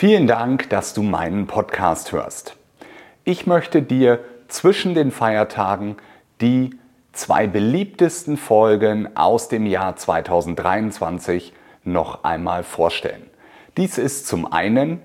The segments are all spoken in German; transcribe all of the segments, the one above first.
Vielen Dank, dass du meinen Podcast hörst. Ich möchte dir zwischen den Feiertagen die zwei beliebtesten Folgen aus dem Jahr 2023 noch einmal vorstellen. Dies ist zum einen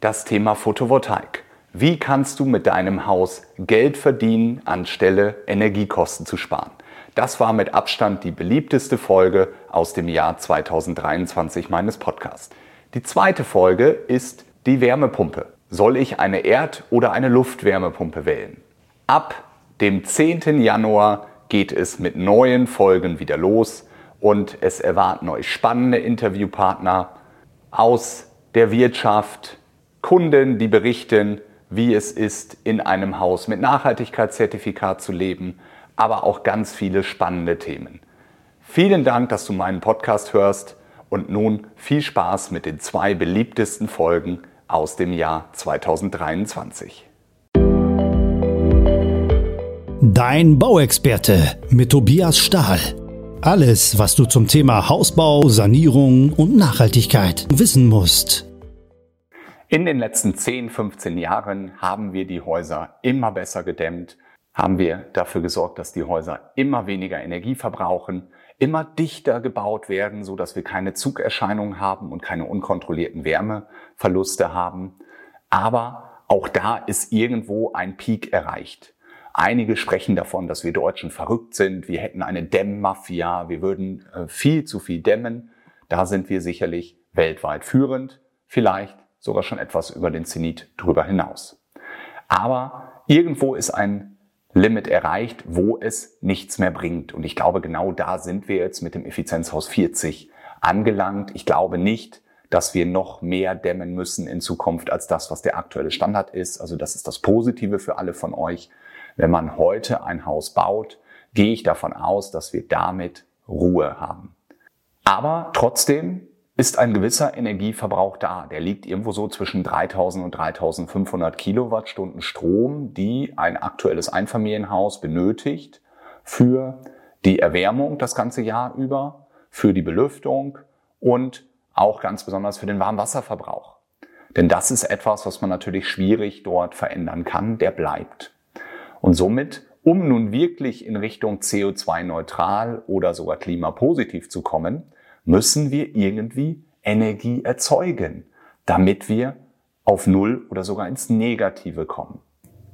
das Thema Photovoltaik. Wie kannst du mit deinem Haus Geld verdienen, anstelle Energiekosten zu sparen? Das war mit Abstand die beliebteste Folge aus dem Jahr 2023 meines Podcasts. Die zweite Folge ist die Wärmepumpe. Soll ich eine Erd- oder eine Luftwärmepumpe wählen? Ab dem 10. Januar geht es mit neuen Folgen wieder los und es erwarten euch spannende Interviewpartner aus der Wirtschaft, Kunden, die berichten, wie es ist, in einem Haus mit Nachhaltigkeitszertifikat zu leben, aber auch ganz viele spannende Themen. Vielen Dank, dass du meinen Podcast hörst und nun viel Spaß mit den zwei beliebtesten Folgen aus dem Jahr 2023. Dein Bauexperte mit Tobias Stahl. Alles, was du zum Thema Hausbau, Sanierung und Nachhaltigkeit wissen musst. In den letzten 10, 15 Jahren haben wir die Häuser immer besser gedämmt, haben wir dafür gesorgt, dass die Häuser immer weniger Energie verbrauchen, immer dichter gebaut werden, so dass wir keine Zugerscheinungen haben und keine unkontrollierten Wärmeverluste haben. Aber auch da ist irgendwo ein Peak erreicht. Einige sprechen davon, dass wir Deutschen verrückt sind, wir hätten eine Dämmmafia, wir würden äh, viel zu viel dämmen. Da sind wir sicherlich weltweit führend. Vielleicht sogar schon etwas über den Zenit drüber hinaus. Aber irgendwo ist ein Limit erreicht, wo es nichts mehr bringt. Und ich glaube, genau da sind wir jetzt mit dem Effizienzhaus 40 angelangt. Ich glaube nicht, dass wir noch mehr dämmen müssen in Zukunft als das, was der aktuelle Standard ist. Also das ist das Positive für alle von euch. Wenn man heute ein Haus baut, gehe ich davon aus, dass wir damit Ruhe haben. Aber trotzdem ist ein gewisser Energieverbrauch da. Der liegt irgendwo so zwischen 3000 und 3500 Kilowattstunden Strom, die ein aktuelles Einfamilienhaus benötigt für die Erwärmung das ganze Jahr über, für die Belüftung und auch ganz besonders für den Warmwasserverbrauch. Denn das ist etwas, was man natürlich schwierig dort verändern kann, der bleibt. Und somit, um nun wirklich in Richtung CO2-neutral oder sogar klimapositiv zu kommen, müssen wir irgendwie Energie erzeugen, damit wir auf Null oder sogar ins Negative kommen.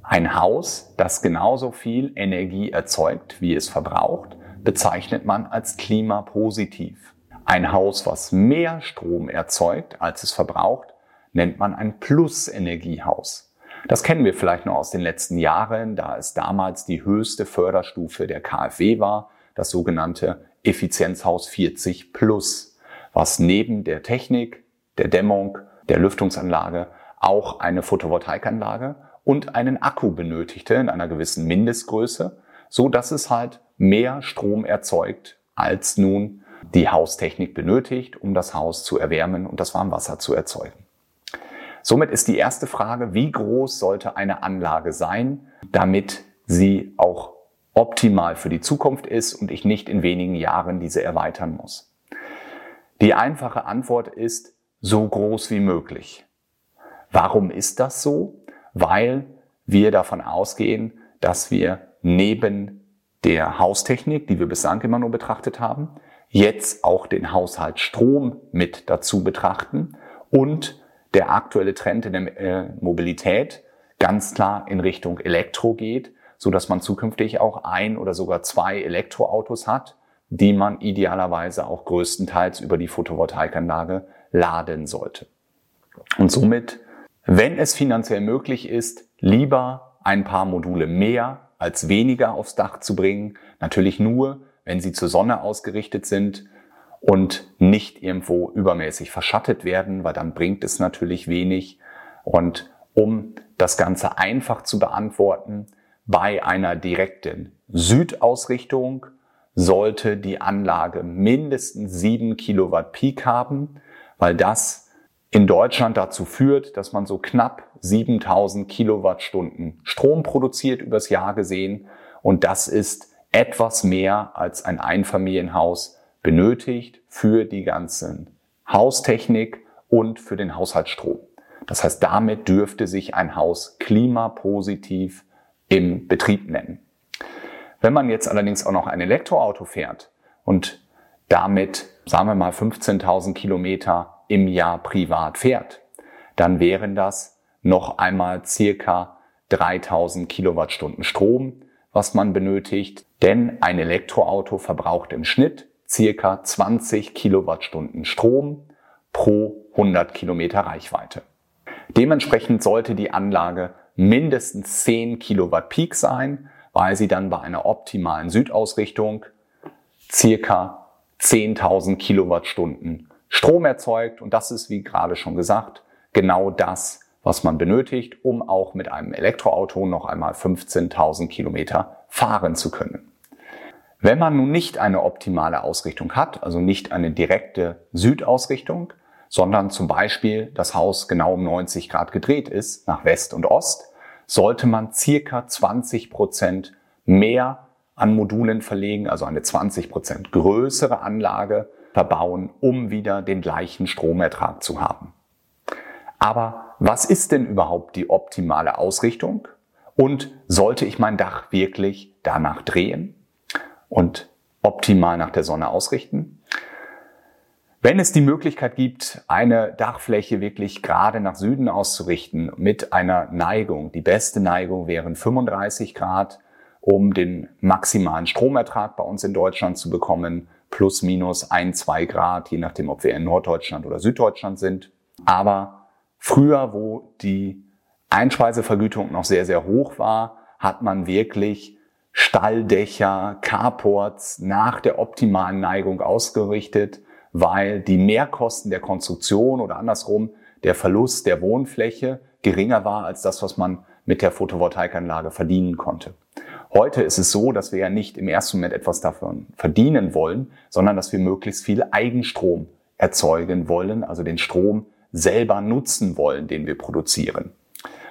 Ein Haus, das genauso viel Energie erzeugt, wie es verbraucht, bezeichnet man als klimapositiv. Ein Haus, was mehr Strom erzeugt, als es verbraucht, nennt man ein Plus-Energiehaus. Das kennen wir vielleicht noch aus den letzten Jahren, da es damals die höchste Förderstufe der KfW war, das sogenannte Effizienzhaus 40 Plus, was neben der Technik, der Dämmung, der Lüftungsanlage auch eine Photovoltaikanlage und einen Akku benötigte in einer gewissen Mindestgröße, so dass es halt mehr Strom erzeugt, als nun die Haustechnik benötigt, um das Haus zu erwärmen und das Warmwasser zu erzeugen. Somit ist die erste Frage, wie groß sollte eine Anlage sein, damit sie auch optimal für die Zukunft ist und ich nicht in wenigen Jahren diese erweitern muss? Die einfache Antwort ist so groß wie möglich. Warum ist das so? Weil wir davon ausgehen, dass wir neben der Haustechnik, die wir bislang immer nur betrachtet haben, jetzt auch den Haushalt Strom mit dazu betrachten und der aktuelle Trend in der äh, Mobilität ganz klar in Richtung Elektro geht so dass man zukünftig auch ein oder sogar zwei Elektroautos hat, die man idealerweise auch größtenteils über die Photovoltaikanlage laden sollte. Und somit, wenn es finanziell möglich ist, lieber ein paar Module mehr als weniger aufs Dach zu bringen. Natürlich nur, wenn sie zur Sonne ausgerichtet sind und nicht irgendwo übermäßig verschattet werden, weil dann bringt es natürlich wenig. Und um das Ganze einfach zu beantworten, bei einer direkten Südausrichtung sollte die Anlage mindestens 7 Kilowatt Peak haben, weil das in Deutschland dazu führt, dass man so knapp 7000 Kilowattstunden Strom produziert übers Jahr gesehen. Und das ist etwas mehr als ein Einfamilienhaus benötigt für die ganzen Haustechnik und für den Haushaltsstrom. Das heißt, damit dürfte sich ein Haus klimapositiv im Betrieb nennen. Wenn man jetzt allerdings auch noch ein Elektroauto fährt und damit, sagen wir mal, 15.000 Kilometer im Jahr privat fährt, dann wären das noch einmal circa 3000 Kilowattstunden Strom, was man benötigt. Denn ein Elektroauto verbraucht im Schnitt circa 20 Kilowattstunden Strom pro 100 Kilometer Reichweite. Dementsprechend sollte die Anlage mindestens 10 Kilowatt Peak sein, weil sie dann bei einer optimalen Südausrichtung circa 10.000 Kilowattstunden Strom erzeugt. Und das ist, wie gerade schon gesagt, genau das, was man benötigt, um auch mit einem Elektroauto noch einmal 15.000 Kilometer fahren zu können. Wenn man nun nicht eine optimale Ausrichtung hat, also nicht eine direkte Südausrichtung, sondern zum Beispiel das Haus genau um 90 Grad gedreht ist, nach West und Ost, sollte man circa 20 Prozent mehr an Modulen verlegen, also eine 20 Prozent größere Anlage verbauen, um wieder den gleichen Stromertrag zu haben. Aber was ist denn überhaupt die optimale Ausrichtung? Und sollte ich mein Dach wirklich danach drehen und optimal nach der Sonne ausrichten? Wenn es die Möglichkeit gibt, eine Dachfläche wirklich gerade nach Süden auszurichten mit einer Neigung, die beste Neigung wären 35 Grad, um den maximalen Stromertrag bei uns in Deutschland zu bekommen, plus minus ein, zwei Grad, je nachdem, ob wir in Norddeutschland oder Süddeutschland sind. Aber früher, wo die Einspeisevergütung noch sehr, sehr hoch war, hat man wirklich Stalldächer, Carports nach der optimalen Neigung ausgerichtet weil die Mehrkosten der Konstruktion oder andersrum der Verlust der Wohnfläche geringer war als das, was man mit der Photovoltaikanlage verdienen konnte. Heute ist es so, dass wir ja nicht im ersten Moment etwas davon verdienen wollen, sondern dass wir möglichst viel Eigenstrom erzeugen wollen, also den Strom selber nutzen wollen, den wir produzieren.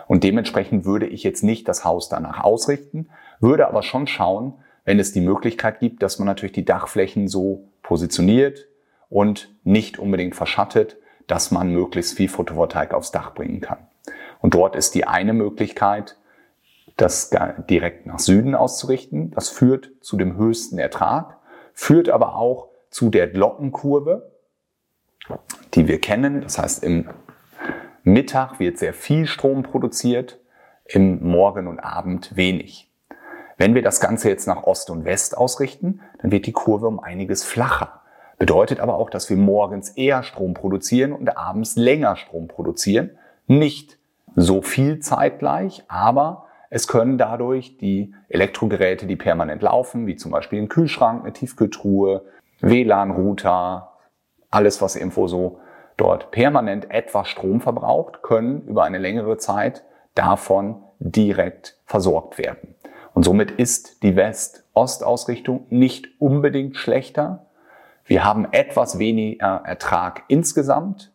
Und dementsprechend würde ich jetzt nicht das Haus danach ausrichten, würde aber schon schauen, wenn es die Möglichkeit gibt, dass man natürlich die Dachflächen so positioniert, und nicht unbedingt verschattet, dass man möglichst viel Photovoltaik aufs Dach bringen kann. Und dort ist die eine Möglichkeit, das direkt nach Süden auszurichten. Das führt zu dem höchsten Ertrag, führt aber auch zu der Glockenkurve, die wir kennen. Das heißt, im Mittag wird sehr viel Strom produziert, im Morgen und Abend wenig. Wenn wir das Ganze jetzt nach Ost und West ausrichten, dann wird die Kurve um einiges flacher. Bedeutet aber auch, dass wir morgens eher Strom produzieren und abends länger Strom produzieren. Nicht so viel zeitgleich, aber es können dadurch die Elektrogeräte, die permanent laufen, wie zum Beispiel ein Kühlschrank, eine Tiefkühltruhe, WLAN-Router, alles, was irgendwo so dort permanent etwas Strom verbraucht, können über eine längere Zeit davon direkt versorgt werden. Und somit ist die West-Ost-Ausrichtung nicht unbedingt schlechter, wir haben etwas weniger Ertrag insgesamt.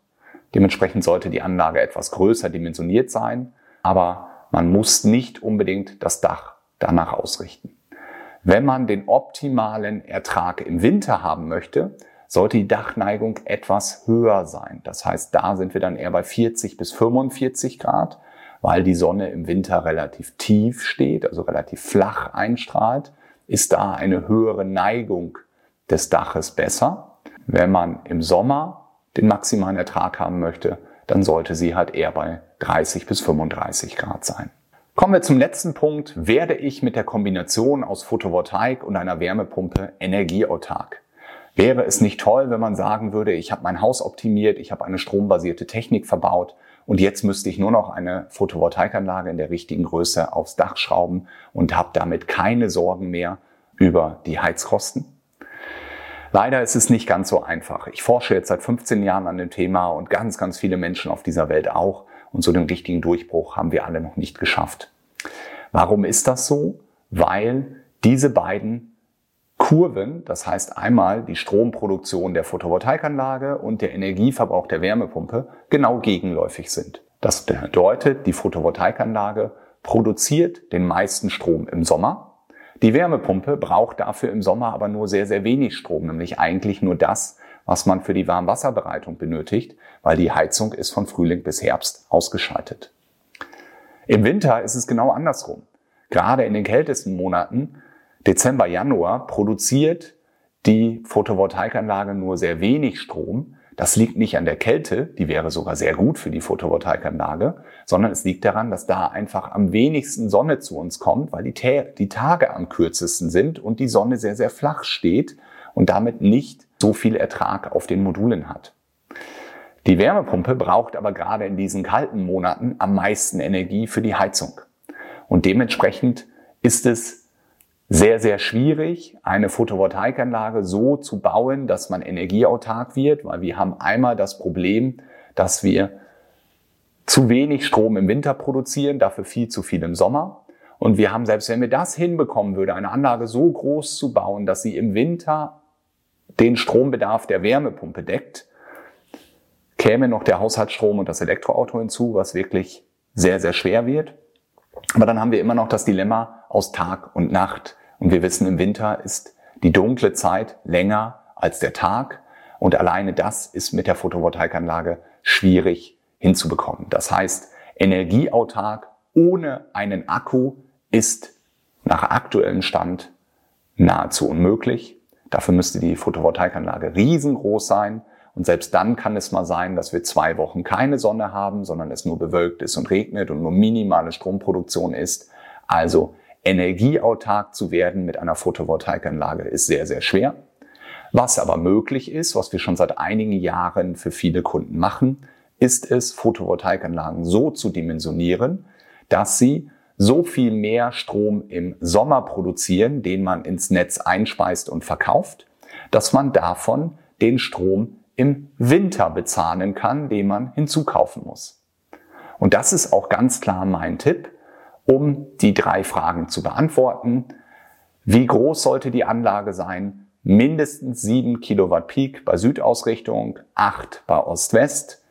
Dementsprechend sollte die Anlage etwas größer dimensioniert sein. Aber man muss nicht unbedingt das Dach danach ausrichten. Wenn man den optimalen Ertrag im Winter haben möchte, sollte die Dachneigung etwas höher sein. Das heißt, da sind wir dann eher bei 40 bis 45 Grad, weil die Sonne im Winter relativ tief steht, also relativ flach einstrahlt, ist da eine höhere Neigung des Daches besser. Wenn man im Sommer den maximalen Ertrag haben möchte, dann sollte sie halt eher bei 30 bis 35 Grad sein. Kommen wir zum letzten Punkt. Werde ich mit der Kombination aus Photovoltaik und einer Wärmepumpe energieautark? Wäre es nicht toll, wenn man sagen würde, ich habe mein Haus optimiert, ich habe eine strombasierte Technik verbaut und jetzt müsste ich nur noch eine Photovoltaikanlage in der richtigen Größe aufs Dach schrauben und habe damit keine Sorgen mehr über die Heizkosten? Leider ist es nicht ganz so einfach. Ich forsche jetzt seit 15 Jahren an dem Thema und ganz, ganz viele Menschen auf dieser Welt auch. Und so den richtigen Durchbruch haben wir alle noch nicht geschafft. Warum ist das so? Weil diese beiden Kurven, das heißt einmal die Stromproduktion der Photovoltaikanlage und der Energieverbrauch der Wärmepumpe, genau gegenläufig sind. Das bedeutet, die Photovoltaikanlage produziert den meisten Strom im Sommer die Wärmepumpe braucht dafür im Sommer aber nur sehr, sehr wenig Strom, nämlich eigentlich nur das, was man für die Warmwasserbereitung benötigt, weil die Heizung ist von Frühling bis Herbst ausgeschaltet. Im Winter ist es genau andersrum. Gerade in den kältesten Monaten, Dezember, Januar, produziert die Photovoltaikanlage nur sehr wenig Strom. Das liegt nicht an der Kälte, die wäre sogar sehr gut für die Photovoltaikanlage, sondern es liegt daran, dass da einfach am wenigsten Sonne zu uns kommt, weil die, die Tage am kürzesten sind und die Sonne sehr, sehr flach steht und damit nicht so viel Ertrag auf den Modulen hat. Die Wärmepumpe braucht aber gerade in diesen kalten Monaten am meisten Energie für die Heizung. Und dementsprechend ist es sehr, sehr schwierig, eine Photovoltaikanlage so zu bauen, dass man energieautark wird, weil wir haben einmal das Problem, dass wir zu wenig Strom im Winter produzieren, dafür viel zu viel im Sommer. Und wir haben, selbst wenn wir das hinbekommen würde, eine Anlage so groß zu bauen, dass sie im Winter den Strombedarf der Wärmepumpe deckt, käme noch der Haushaltsstrom und das Elektroauto hinzu, was wirklich sehr, sehr schwer wird. Aber dann haben wir immer noch das Dilemma aus Tag und Nacht. Und wir wissen, im Winter ist die dunkle Zeit länger als der Tag. Und alleine das ist mit der Photovoltaikanlage schwierig hinzubekommen. Das heißt, energieautark ohne einen Akku ist nach aktuellem Stand nahezu unmöglich. Dafür müsste die Photovoltaikanlage riesengroß sein. Und selbst dann kann es mal sein, dass wir zwei Wochen keine Sonne haben, sondern es nur bewölkt ist und regnet und nur minimale Stromproduktion ist. Also energieautark zu werden mit einer Photovoltaikanlage ist sehr, sehr schwer. Was aber möglich ist, was wir schon seit einigen Jahren für viele Kunden machen, ist es, Photovoltaikanlagen so zu dimensionieren, dass sie so viel mehr Strom im Sommer produzieren, den man ins Netz einspeist und verkauft, dass man davon den Strom im Winter bezahlen kann, den man hinzukaufen muss. Und das ist auch ganz klar mein Tipp, um die drei Fragen zu beantworten. Wie groß sollte die Anlage sein? Mindestens 7 Kilowatt Peak bei Südausrichtung, 8 bei Ost-West,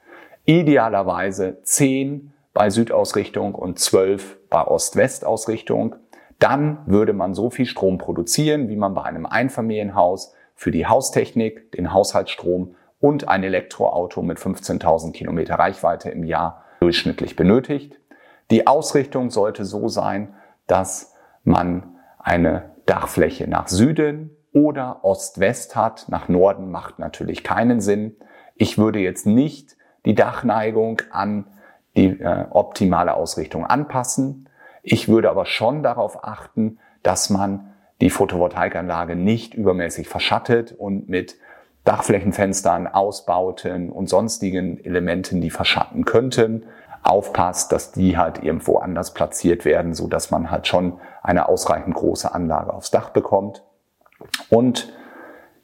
idealerweise 10 bei Südausrichtung und 12 bei Ost-West-Ausrichtung. Dann würde man so viel Strom produzieren, wie man bei einem Einfamilienhaus für die Haustechnik, den Haushaltsstrom und ein Elektroauto mit 15.000 Kilometer Reichweite im Jahr durchschnittlich benötigt. Die Ausrichtung sollte so sein, dass man eine Dachfläche nach Süden oder Ost-West hat. Nach Norden macht natürlich keinen Sinn. Ich würde jetzt nicht die Dachneigung an die äh, optimale Ausrichtung anpassen. Ich würde aber schon darauf achten, dass man die Photovoltaikanlage nicht übermäßig verschattet und mit Dachflächenfenstern, Ausbauten und sonstigen Elementen, die verschatten könnten, aufpasst, dass die halt irgendwo anders platziert werden, so dass man halt schon eine ausreichend große Anlage aufs Dach bekommt. Und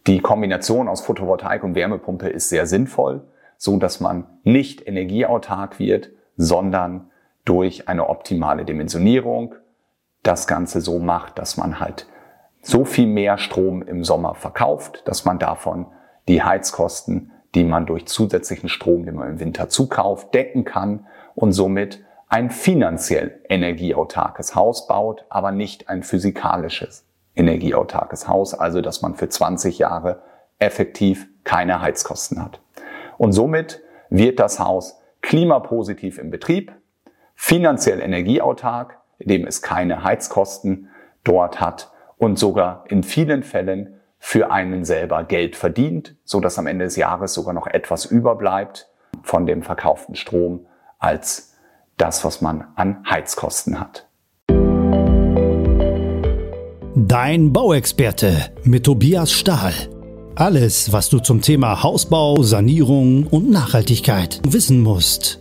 die Kombination aus Photovoltaik und Wärmepumpe ist sehr sinnvoll, so dass man nicht energieautark wird, sondern durch eine optimale Dimensionierung das Ganze so macht, dass man halt so viel mehr Strom im Sommer verkauft, dass man davon die Heizkosten, die man durch zusätzlichen Strom, den man im Winter zukauft, decken kann und somit ein finanziell energieautarkes Haus baut, aber nicht ein physikalisches energieautarkes Haus, also dass man für 20 Jahre effektiv keine Heizkosten hat. Und somit wird das Haus klimapositiv im Betrieb, finanziell energieautark, indem es keine Heizkosten dort hat und sogar in vielen Fällen für einen selber Geld verdient, so dass am Ende des Jahres sogar noch etwas überbleibt von dem verkauften Strom als das, was man an Heizkosten hat. Dein Bauexperte mit Tobias Stahl. Alles, was du zum Thema Hausbau, Sanierung und Nachhaltigkeit wissen musst.